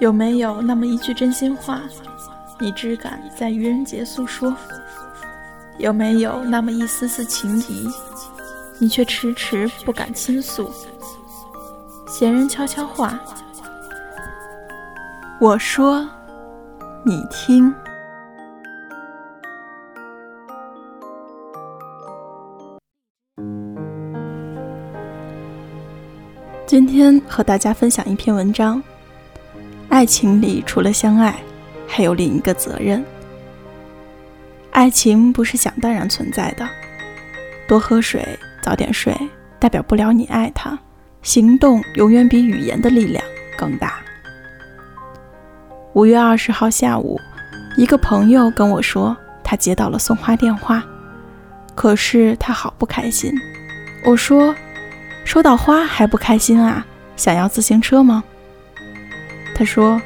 有没有那么一句真心话，你只敢在愚人节诉说？有没有那么一丝丝情谊，你却迟迟不敢倾诉？闲人悄悄话，我说，你听。今天和大家分享一篇文章：爱情里除了相爱，还有另一个责任。爱情不是想当然存在的，多喝水，早点睡，代表不了你爱他。行动永远比语言的力量更大。五月二十号下午，一个朋友跟我说，他接到了送花电话，可是他好不开心。我说。收到花还不开心啊？想要自行车吗？她说，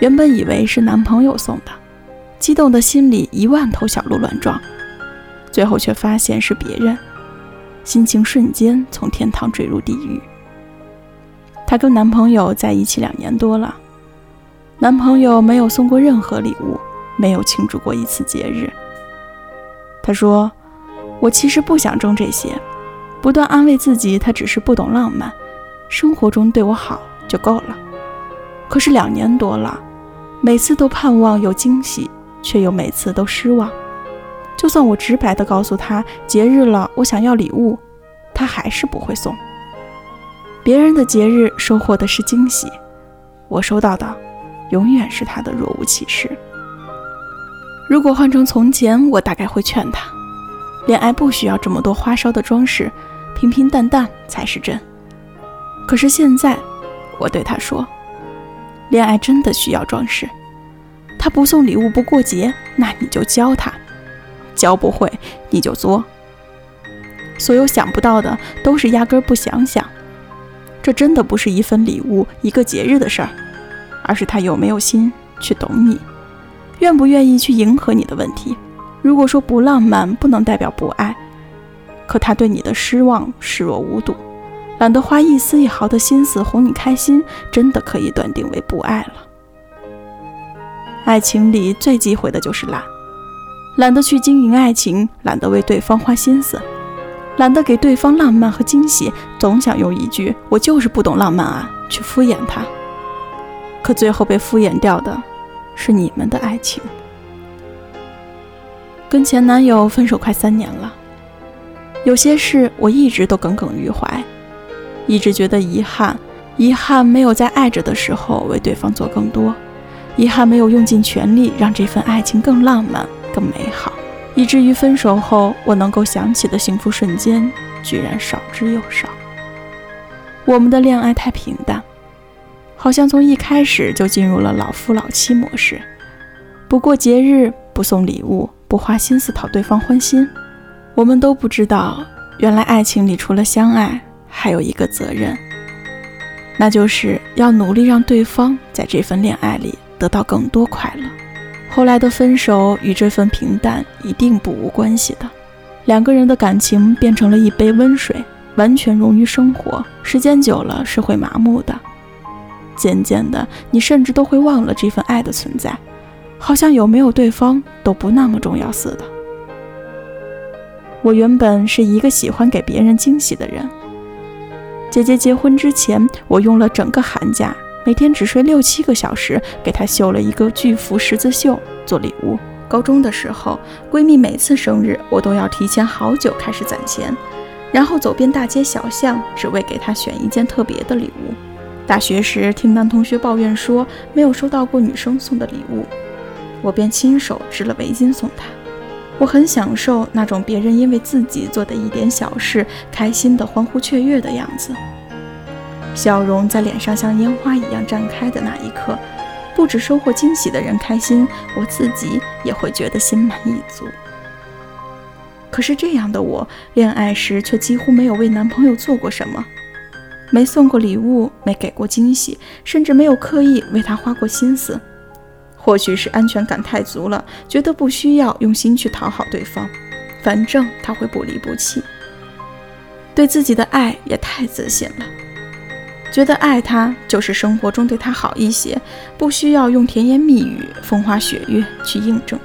原本以为是男朋友送的，激动的心里一万头小鹿乱撞，最后却发现是别人，心情瞬间从天堂坠入地狱。她跟男朋友在一起两年多了，男朋友没有送过任何礼物，没有庆祝过一次节日。她说：“我其实不想争这些。”不断安慰自己，他只是不懂浪漫，生活中对我好就够了。可是两年多了，每次都盼望有惊喜，却又每次都失望。就算我直白地告诉他节日了，我想要礼物，他还是不会送。别人的节日收获的是惊喜，我收到的永远是他的若无其事。如果换成从前，我大概会劝他，恋爱不需要这么多花哨的装饰。平平淡淡才是真。可是现在，我对他说：“恋爱真的需要装饰。他不送礼物不过节，那你就教他；教不会，你就作。所有想不到的，都是压根不想想。这真的不是一份礼物、一个节日的事儿，而是他有没有心去懂你，愿不愿意去迎合你的问题。如果说不浪漫，不能代表不爱。”可他对你的失望视若无睹，懒得花一丝一毫的心思哄你开心，真的可以断定为不爱了。爱情里最忌讳的就是懒，懒得去经营爱情，懒得为对方花心思，懒得给对方浪漫和惊喜，总想用一句“我就是不懂浪漫啊”去敷衍他。可最后被敷衍掉的，是你们的爱情。跟前男友分手快三年了。有些事我一直都耿耿于怀，一直觉得遗憾，遗憾没有在爱着的时候为对方做更多，遗憾没有用尽全力让这份爱情更浪漫、更美好，以至于分手后我能够想起的幸福瞬间居然少之又少。我们的恋爱太平淡，好像从一开始就进入了老夫老妻模式，不过节日，不送礼物，不花心思讨对方欢心。我们都不知道，原来爱情里除了相爱，还有一个责任，那就是要努力让对方在这份恋爱里得到更多快乐。后来的分手与这份平淡一定不无关系的。两个人的感情变成了一杯温水，完全溶于生活，时间久了是会麻木的。渐渐的，你甚至都会忘了这份爱的存在，好像有没有对方都不那么重要似的。我原本是一个喜欢给别人惊喜的人。姐姐结婚之前，我用了整个寒假，每天只睡六七个小时，给她绣了一个巨幅十字绣做礼物。高中的时候，闺蜜每次生日，我都要提前好久开始攒钱，然后走遍大街小巷，只为给她选一件特别的礼物。大学时，听男同学抱怨说没有收到过女生送的礼物，我便亲手织了围巾送她。我很享受那种别人因为自己做的一点小事开心的欢呼雀跃的样子，笑容在脸上像烟花一样绽开的那一刻，不止收获惊喜的人开心，我自己也会觉得心满意足。可是这样的我，恋爱时却几乎没有为男朋友做过什么，没送过礼物，没给过惊喜，甚至没有刻意为他花过心思。或许是安全感太足了，觉得不需要用心去讨好对方，反正他会不离不弃。对自己的爱也太自信了。觉得爱他就是生活中对他好一些，不需要用甜言蜜语、风花雪月去印证。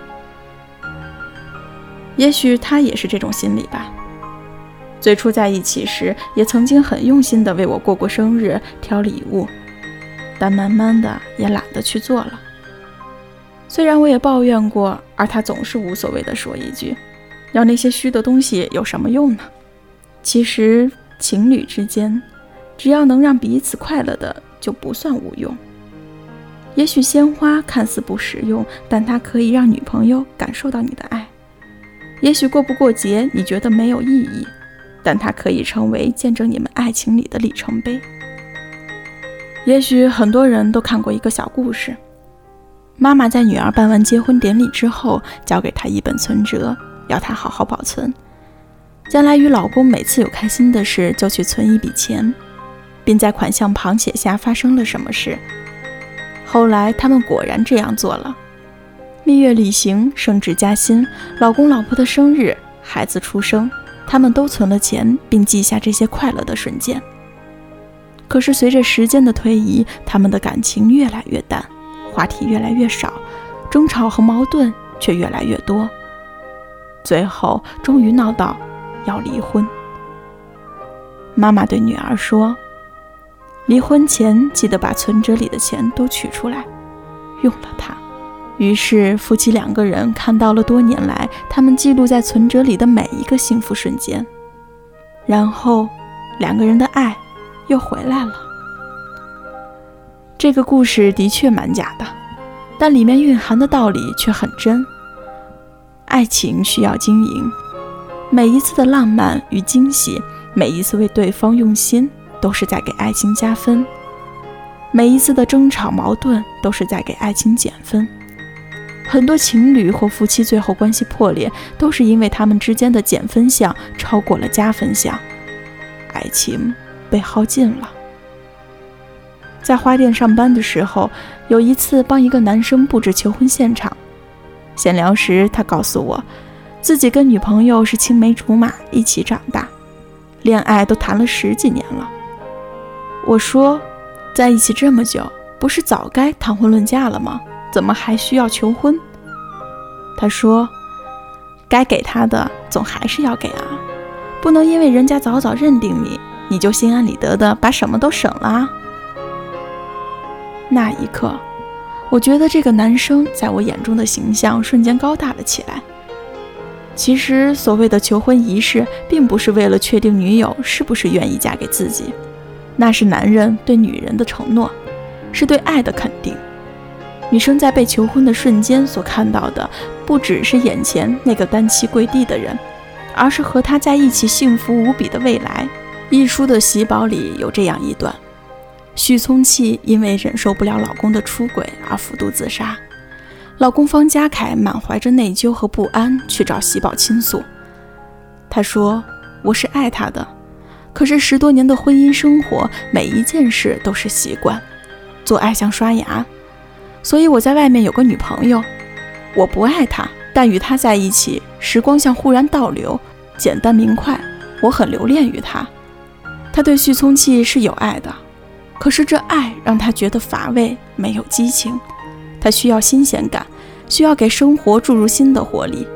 也许他也是这种心理吧。最初在一起时，也曾经很用心的为我过过生日、挑礼物，但慢慢的也懒得去做了。虽然我也抱怨过，而他总是无所谓地说一句：“要那些虚的东西有什么用呢？”其实情侣之间，只要能让彼此快乐的，就不算无用。也许鲜花看似不实用，但它可以让女朋友感受到你的爱。也许过不过节你觉得没有意义，但它可以成为见证你们爱情里的里程碑。也许很多人都看过一个小故事。妈妈在女儿办完结婚典礼之后，交给她一本存折，要她好好保存，将来与老公每次有开心的事就去存一笔钱，并在款项旁写下发生了什么事。后来他们果然这样做了，蜜月旅行、升职加薪、老公老婆的生日、孩子出生，他们都存了钱，并记下这些快乐的瞬间。可是随着时间的推移，他们的感情越来越淡。话题越来越少，争吵和矛盾却越来越多，最后终于闹到要离婚。妈妈对女儿说：“离婚前记得把存折里的钱都取出来，用了它。”于是夫妻两个人看到了多年来他们记录在存折里的每一个幸福瞬间，然后两个人的爱又回来了。这个故事的确蛮假的，但里面蕴含的道理却很真。爱情需要经营，每一次的浪漫与惊喜，每一次为对方用心，都是在给爱情加分；每一次的争吵矛盾，都是在给爱情减分。很多情侣或夫妻最后关系破裂，都是因为他们之间的减分项超过了加分项，爱情被耗尽了。在花店上班的时候，有一次帮一个男生布置求婚现场。闲聊时，他告诉我，自己跟女朋友是青梅竹马，一起长大，恋爱都谈了十几年了。我说，在一起这么久，不是早该谈婚论嫁了吗？怎么还需要求婚？他说，该给他的总还是要给啊，不能因为人家早早认定你，你就心安理得的把什么都省了啊。那一刻，我觉得这个男生在我眼中的形象瞬间高大了起来。其实，所谓的求婚仪式，并不是为了确定女友是不是愿意嫁给自己，那是男人对女人的承诺，是对爱的肯定。女生在被求婚的瞬间所看到的，不只是眼前那个单膝跪地的人，而是和他在一起幸福无比的未来。一书的喜宝里有这样一段。许聪气因为忍受不了老公的出轨而服毒自杀，老公方家凯满怀着内疚和不安去找喜宝倾诉。他说：“我是爱他的，可是十多年的婚姻生活，每一件事都是习惯，做爱像刷牙，所以我在外面有个女朋友，我不爱他，但与他在一起，时光像忽然倒流，简单明快，我很留恋于他。他对许聪气是有爱的。”可是这爱让他觉得乏味，没有激情。他需要新鲜感，需要给生活注入新的活力。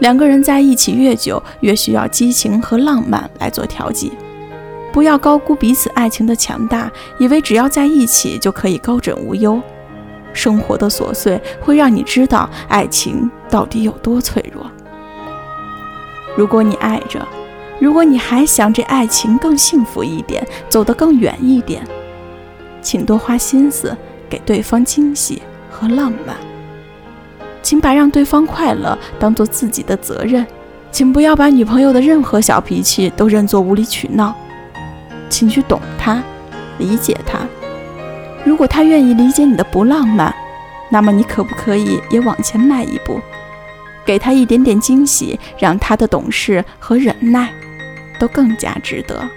两个人在一起越久，越需要激情和浪漫来做调剂。不要高估彼此爱情的强大，以为只要在一起就可以高枕无忧。生活的琐碎会让你知道爱情到底有多脆弱。如果你爱着，如果你还想这爱情更幸福一点，走得更远一点，请多花心思给对方惊喜和浪漫。请把让对方快乐当做自己的责任，请不要把女朋友的任何小脾气都认作无理取闹。请去懂她，理解她。如果她愿意理解你的不浪漫，那么你可不可以也往前迈一步，给她一点点惊喜，让她的懂事和忍耐。都更加值得。